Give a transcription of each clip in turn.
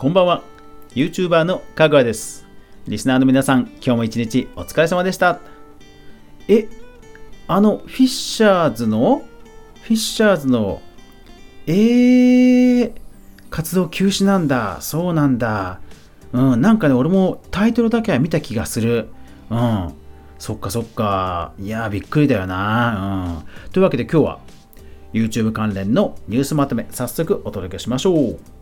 こんばんは。YouTuber のかぐわです。リスナーの皆さん今日も一日お疲れ様でした。えあのフィッシャーズのフィッシャーズのえー、活動休止なんだ。そうなんだ。うんなんかね俺もタイトルだけは見た気がする。うん。そっかそっか。いやびっくりだよな。うん。というわけで今日は YouTube 関連のニュースまとめ早速お届けしましょう。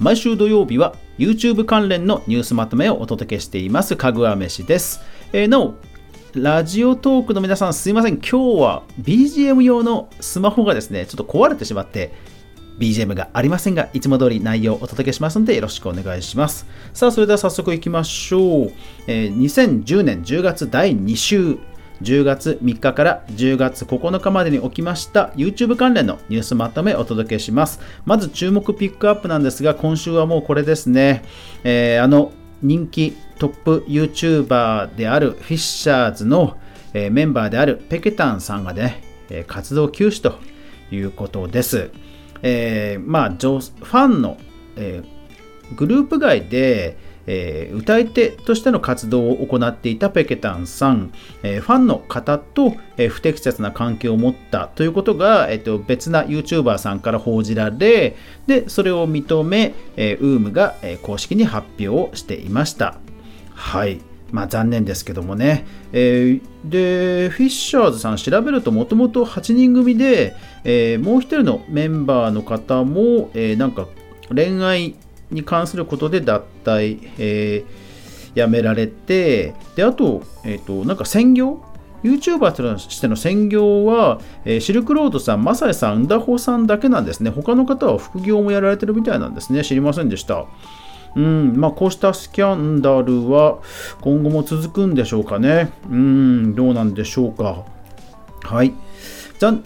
毎週土曜日は YouTube 関連のニュースまとめをお届けしていますかぐわ飯です、えー、なおラジオトークの皆さんすいません今日は BGM 用のスマホがですねちょっと壊れてしまって BGM がありませんが、いつも通り内容をお届けしますのでよろしくお願いします。さあ、それでは早速いきましょう。えー、2010年10月第2週、10月3日から10月9日までに起きました YouTube 関連のニュースまとめお届けします。まず注目ピックアップなんですが、今週はもうこれですね。えー、あの人気トップ YouTuber であるフィッシャーズの、えー、メンバーであるペケタンさんがね、え活動休止ということです。えー、まあ、ファンの、えー、グループ外で、えー、歌い手としての活動を行っていたペケタンさん、えー、ファンの方と、えー、不適切な関係を持ったということが、えーと、別な YouTuber さんから報じられでそれを認め、えー、UM が、えー、公式に発表をしていましたはいまあ残念ですけどもね。えー、で、フィッシャーズさん調べるともともと8人組で、えー、もう一人のメンバーの方も、えー、なんか恋愛に関することで脱退、えー、やめられて、で、あと、えっ、ー、と、なんか専業？YouTuber としての専業は、えー、シルクロードさん、マサイさん、ンダホさんだけなんですね。他の方は副業もやられてるみたいなんですね。知りませんでした。うんまあ、こうしたスキャンダルは今後も続くんでしょうかね。うん、どうなんでしょうか。はい。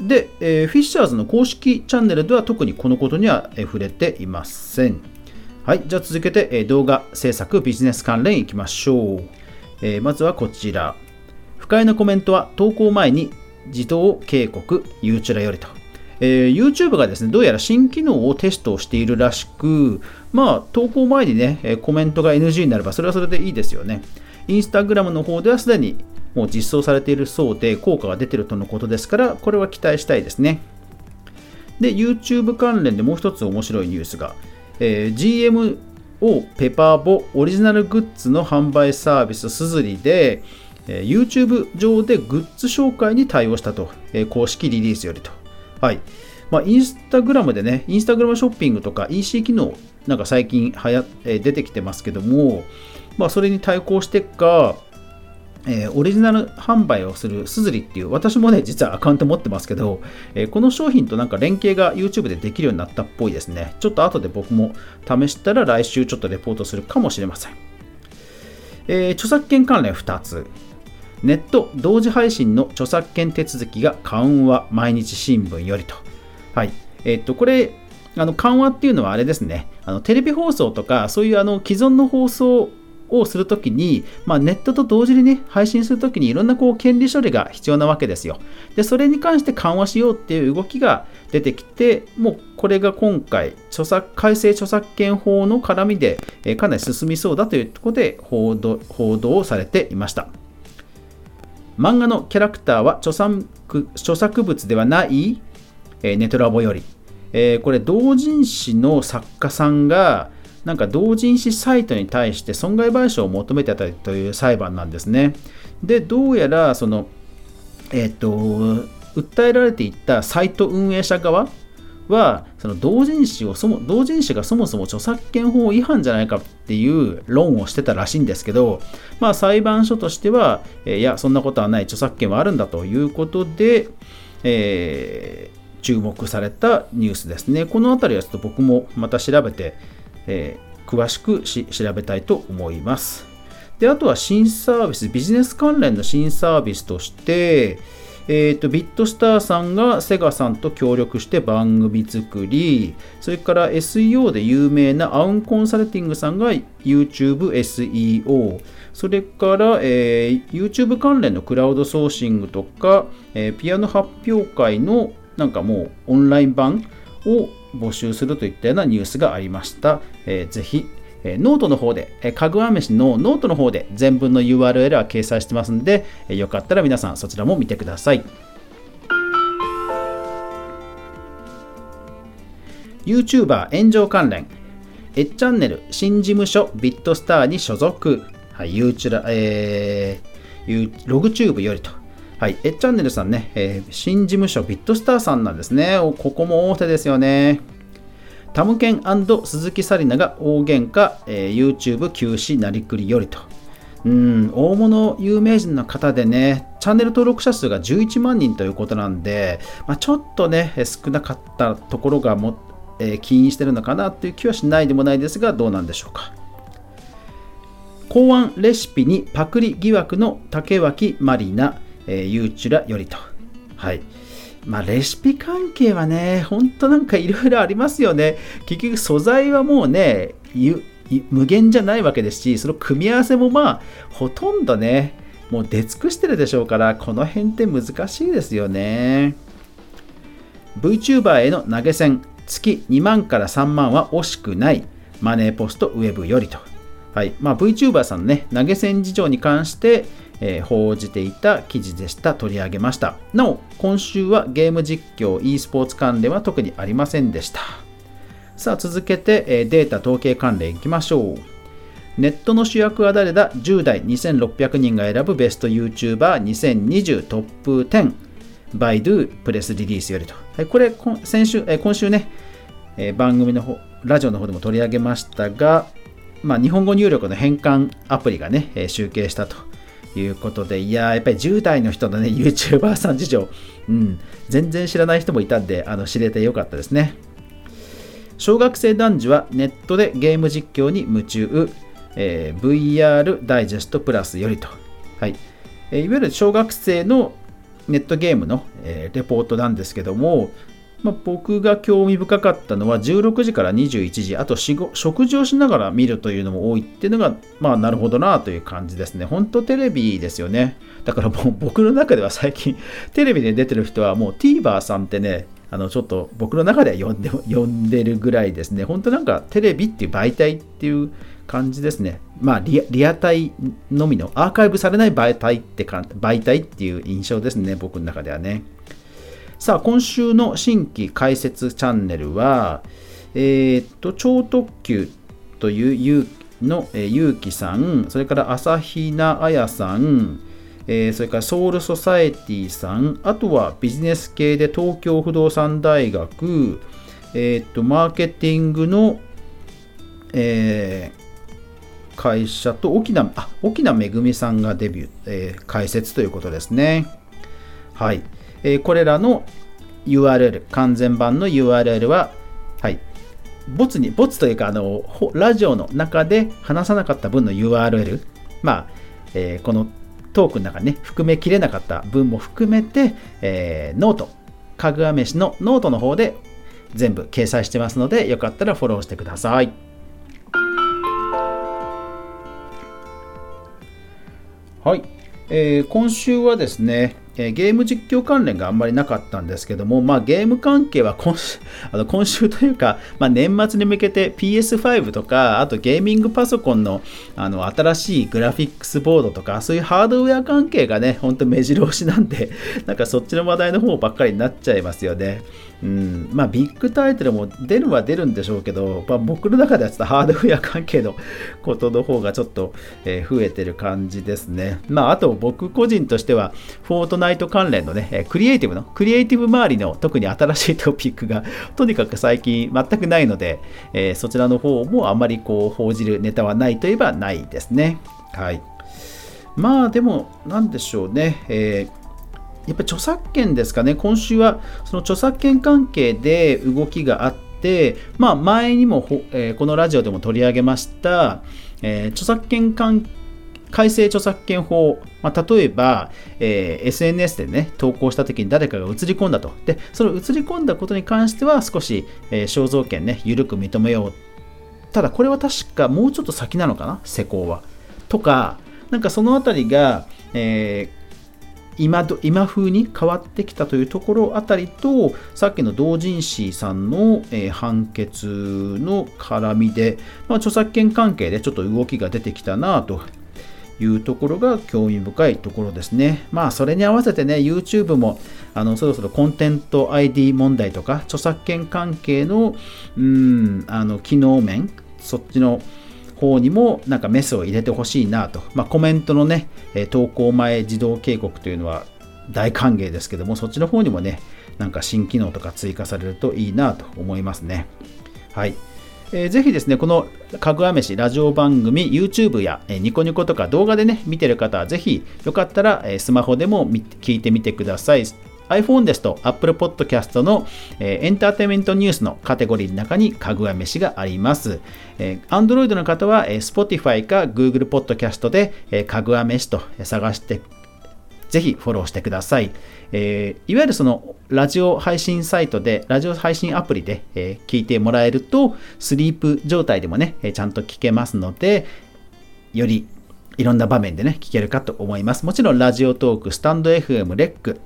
で、えー、フィッシャーズの公式チャンネルでは特にこのことには触れていません。はい。じゃあ続けて、え、動画制作ビジネス関連いきましょう。えー、まずはこちら。不快なコメントは投稿前に自動警告、ゆうちらよりと。えー、YouTube がですね、どうやら新機能をテストしているらしく、まあ、投稿前にね、コメントが NG になれば、それはそれでいいですよね。Instagram の方ではすでにもう実装されているそうで、効果が出ているとのことですから、これは期待したいですね。で、YouTube 関連でもう一つ面白いニュースが、えー、GM をペパーボオリジナルグッズの販売サービスすずりで、えー、YouTube 上でグッズ紹介に対応したと、えー、公式リリースよりと。はい。まあ、インスタグラムでね、インスタグラムショッピングとか EC 機能、なんか最近はや、え出てきてますけども、まあ、それに対抗してか、えー、オリジナル販売をするすずりっていう、私もね、実はアカウント持ってますけど、えー、この商品となんか連携が YouTube でできるようになったっぽいですね。ちょっと後で僕も試したら来週ちょっとレポートするかもしれません。えー、著作権関連2つ。ネット同時配信の著作権手続きが緩和毎日新聞よりと。はい。えっと、これ、あの緩和っていうのはあれですね。あのテレビ放送とか、そういうあの既存の放送をするときに、まあ、ネットと同時にね、配信するときにいろんなこう権利処理が必要なわけですよ。で、それに関して緩和しようっていう動きが出てきて、もうこれが今回、著作改正著作権法の絡みで、え、かなり進みそうだというところで報道報道をされていました。漫画のキャラクターは著作著作物ではない、え、ネトラボより、え、これ同人誌の作家さんがなんか同人誌サイトに対して損害賠償を求めてたという裁判なんですね。でどうやらそのえっ、と訴えられていったサイト運営者側はその同人誌をそも同人誌がそもそも著作権法違反じゃないかっていう論をしてたらしいんですけど、まあ、裁判所としては、え、いやそんなことはない著作権はあるんだということで、えー、注目されたニュースですねこの辺りはちょっと僕もまた調べて、えー、詳しく調べたいと思います。であとは新サービスビジネス関連の新サービスとしてえーと、ビットスターさんがセガさんと協力して番組作り、それから SEO で有名なアウンコンサルティングさんが YouTube SEO、それから、えー、YouTube 関連のクラウドソーシングとか、えー、ピアノ発表会のなんかもうオンライン版を募集するといったようなニュースがありました。えー、ぜひ、えー、ノートの方で、えー、かぐわ飯のノートの方で全文の URL は掲載してますんで、えー、よかったら皆さんそちらも見てください。YouTuber 炎上関連、えチャンネル新事務所ビットスターに所属、はい、ユーチュラ、えー、ログチューブよりと、はい、えチャンネルさんね、えー、新事務所ビットスターさんなんですね。ここも大手ですよね。タムケン鈴木紗理奈が大喧嘩、えー、YouTube 休止なりくりよりと。うん、大物有名人の方でね、チャンネル登録者数が11万人ということなんで、まあ、ちょっとね、少なかったところがもえー、起因してるのかなという気はしないでもないですがどうなんでしょうか考案レシピにパクリ疑惑の竹脇まりな、えー、ゆうちらよりとはいまあ、レシピ関係はね、ほんとなんかいろいろありますよね。結局素材はもうね、無限じゃないわけですし、その組み合わせもまあ、ほとんどね、もう出尽くしてるでしょうから、この辺って難しいですよね。VTuber への投げ銭、月2万から3万は惜しくないマネーポストウェブよりと。はいまあ、VTuber さんのね、投げ銭事情に関して、えー、報じていた記事でした。取り上げました。なお、今週はゲーム実況、e スポーツ関連は特にありませんでした。さあ、続けて、えー、データ統計関連いきましょう。ネットの主役は誰だ ?10 代2600人が選ぶベスト YouTuber2020 トップ10。バイドゥプレスリリースよりと。はい、これ、先週、え今週ね、え番組の方、ラジオの方でも取り上げましたが、まあ、日本語入力の変換アプリがね、え集計したということで、いややっぱり10代の人のね、YouTuber さん事情、うん、全然知らない人もいたんで、あの知れてよかったですね。小学生男児はネットでゲーム実況に夢中、えー、VR ダイジェストプラスよりと。はい。えー、いわゆる小学生のネットゲームの、えー、レポートなんですけども、まあ、僕が興味深かったのは16時から21時、あと食事をしながら見るというのも多いっていうのが、まあなるほどなという感じですね。本当テレビですよね。だからもう僕の中では最近テレビで出てる人はもう TVer さんってね、あのちょっと僕の中では呼んで呼んでるぐらいですね。本当なんかテレビっていう媒体っていう感じですね。まあリ、リアタイのみのアーカイブされない媒体ってか媒体っていう印象ですね、僕の中ではね。さあ、今週の新規解説チャンネルは、えー、っと、超特急というゆの、えー、ゆうきさん、それから朝比奈彩さん、えー、それからソウルソサエティさん、あとはビジネス系で東京不動産大学、えー、っと、マーケティングの、えー、会社と沖縄、あ、沖縄めぐみさんがデビュー、えー、開設ということですね。はい。えー、これらの URL、完全版の URL は、はい。ボツに、ボツというか、あの、ラジオの中で話さなかった分の URL、まあ、えー、このトークの中にね、含めきれなかった分も含めて、えー、 note、かぐわ飯のノートの方で全部掲載してますので、よかったらフォローしてください。はい、えー、今週はですね、え、ゲーム実況関連があんまりなかったんですけども、まあ、ゲーム関係は今週 あの今週というか、まあ、年末に向けて PS5 とか、あとゲーミングパソコンのあの新しいグラフィックスボードとか、そういうハードウェア関係がね、ほんと目白押しなんで、なんかそっちの話題の方ばっかりになっちゃいますよね。うん、まあビッグタイトルも出るは出るんでしょうけど、まあ、僕の中ではちょっとハードウェア関係のことの方がちょっと、え、増えてる感じですね。まああと僕個人としては、フォートナイト関連のね、クリエイティブの、クリエイティブ周りの特に新しいトピックが とにかく最近全くないので、えー、そちらの方もあまりこう報じるネタはないといえばないですね。はい。まあでも、なんでしょうね。えーやっぱ著作権ですかね、今週はその著作権関係で動きがあって、まあ、前にも、えー、このラジオでも取り上げました、えー、著作権関改正著作権法、まあ、例えば、えー、SNS でね、投稿した時に誰かが映り込んだと。で、その映り込んだことに関しては少し、えー、肖像権ね、緩く認めよう。ただ、これは確かもうちょっと先なのかな、施行は。とか、なんかそのあたりが、えー今ど今風に変わってきたというところあたりとさっきの同人誌さんの、えー、判決の絡みで、まあ、著作権関係でちょっと動きが出てきたなというところが興味深いところですね。まあそれに合わせてね YouTube もあのそろそろコンテント ID 問題とか著作権関係のうんあの機能面そっちの方にもなんかメスを入れてほしいなと、まあ、コメントのね投稿前自動警告というのは大歓迎ですけどもそっちの方にもねなんか新機能とか追加されるといいなと思いますね。はい。えー、ぜひですね、このかぐわ飯ラジオ番組、YouTube や、えー、ニコニコとか動画でね、見てる方はぜひよかったら、えー、スマホでも聞いてみてください。iPhone ですと Apple Podcast の、えー、エンターテインメントニュースのカテゴリーの中にかぐわ飯があります。えー、Android の方は、えー、Spotify か Google Podcast で、えー、かぐわ飯と探してぜひフォローしてください。えー、いわゆるそのラジオ配信サイトで、ラジオ配信アプリで、えー、聞いてもらえると、スリープ状態でもね、え、ちゃんと聞けますので、よりいろんな場面でね、聞けるかと思います。もちろんラジオトーク、スタンド FM、レック、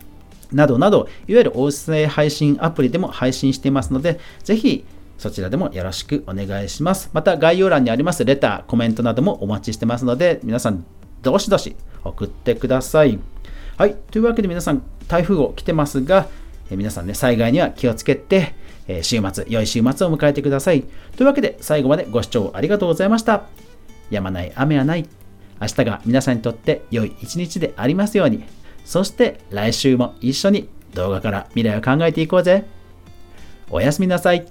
などなど、いわゆる音声配信アプリでも配信していますので、ぜひそちらでもよろしくお願いします。また概要欄にありますレター、コメントなどもお待ちしてますので、皆さんどしどし送ってください。はい。というわけで皆さん、台風を来てますが、え皆さんね、災害には気をつけて、え週末、良い週末を迎えてください。というわけで、最後までご視聴ありがとうございました。やまない雨はない。明日が皆さんにとって良い一日でありますように。そして来週も一緒に動画から未来を考えていこうぜ。おやすみなさい。